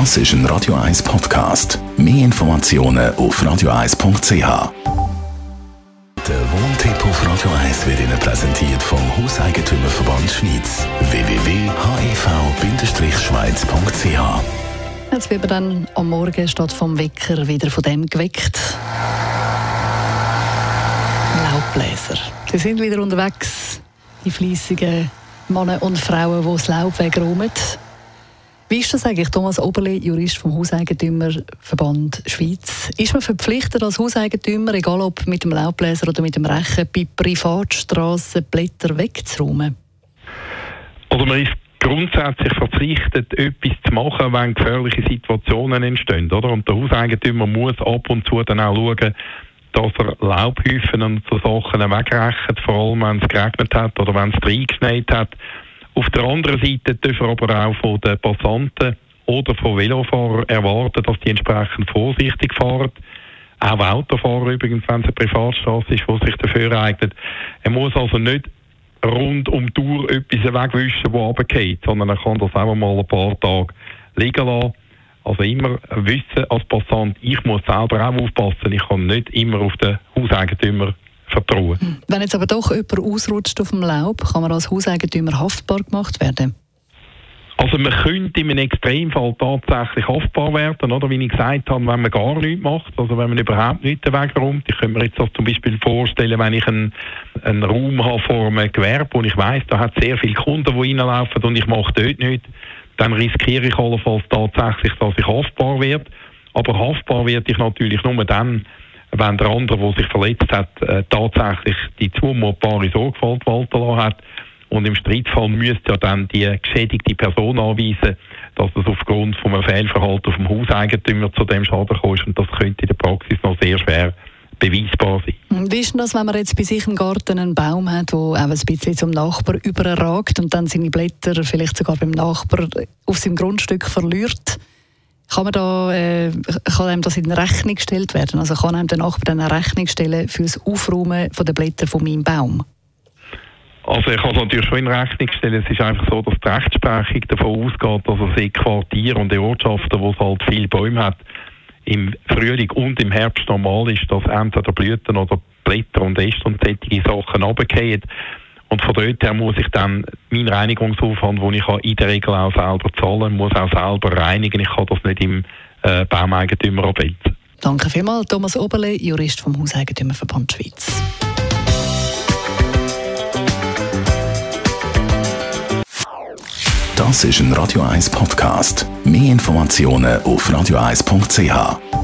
Das ist ein Radio 1 Podcast. Mehr Informationen auf radio1.ch. Der Wohntipp auf Radio 1 wird Ihnen präsentiert vom Hauseigentümerverband Schweiz. www.hev-schweiz.ch Jetzt wird man dann am Morgen statt vom Wecker wieder von dem geweckt. Laubbläser. Sie sind wieder unterwegs, die fleissigen Männer und Frauen, die das Laub wegräumen. Wie ist das eigentlich, Thomas Oberle, Jurist vom Hauseigentümerverband Schweiz? Ist man verpflichtet als Hauseigentümer, egal ob mit dem Laubbläser oder mit dem Rechen, bei Privatstraßen Blätter wegzuräumen? Also man ist grundsätzlich verpflichtet, etwas zu machen, wenn gefährliche Situationen entstehen. Oder? Und der Hauseigentümer muss ab und zu dann auch schauen, dass er Laubhäufen und so Sachen wegrechnet, vor allem wenn es geregnet hat oder wenn es reingeschneit hat. Auf der anderen Seite dürfen wir aber auch von den Passanten oder von Velofahrern erwarten, dass die entsprechend vorsichtig fahren. Auch Autofahrer übrigens, wenn es eine Privatstraße ist, die sich dafür eignet. Er muss also nicht rund um die Tour etwas wegwischen, das runtergeht, sondern er kann das auch mal ein paar Tage liegen lassen. Also immer wissen als Passant, ich muss selber auch aufpassen. Ich kann nicht immer auf den Hauseigentümer vertrauen. Hm. Wenn jetzt aber doch jemand ausrutscht auf dem Laub, kann man als Hauseigentümer haftbar gemacht werden? Also man könnte einem Extremfall tatsächlich haftbar werden, oder wie ich gesagt habe, wenn man gar nichts macht, also wenn man überhaupt nichts wegräumt. Ich könnte mir jetzt das zum Beispiel vorstellen, wenn ich einen, einen Raum habe vor einem Gewerbe und ich weiß, da hat sehr viele Kunden, die reinlaufen und ich mache dort nichts, dann riskiere ich allenfalls tatsächlich, dass ich haftbar werde. Aber haftbar werde ich natürlich nur dann, wenn der andere, der sich verletzt hat, äh, tatsächlich die zumutbare Sorgfalt walten lassen hat. Und im Streitfall müsste ja dann die geschädigte Person anweisen, dass es aufgrund von einem Fehlverhalten dem Hauseigentümer zu dem Schaden gekommen. Und das könnte in der Praxis noch sehr schwer beweisbar sein. Wie ist das, wenn man jetzt bei sich im Garten einen Baum hat, der auch ein bisschen zum Nachbar überragt und dann seine Blätter vielleicht sogar beim Nachbar auf seinem Grundstück verliert? Kann, man da, äh, kann einem das in Rechnung gestellt werden? Also kann einem der Nachbar dann eine Rechnung stellen für das Aufräumen der Blätter von meinem Baum? Also ich kann es natürlich schon in Rechnung stellen. Es ist einfach so, dass die Rechtsprechung davon ausgeht, dass es in Quartieren und in Ortschaften, wo es halt viele Bäume hat, im Frühling und im Herbst normal ist, dass entweder Blüten oder Blätter und Äste und solche Sachen runterfallen. Und von dort her muss ich dann meinen Reinigungsaufwand, den ich in der Regel auch selber zahlen muss auch selber reinigen. Ich kann das nicht im äh, Baumeigentümer abwälzen. Danke vielmals, Thomas Oberle, Jurist vom Hauseigentümerverband Schweiz. Das ist ein Radio 1 Podcast. Mehr Informationen auf radio1.ch.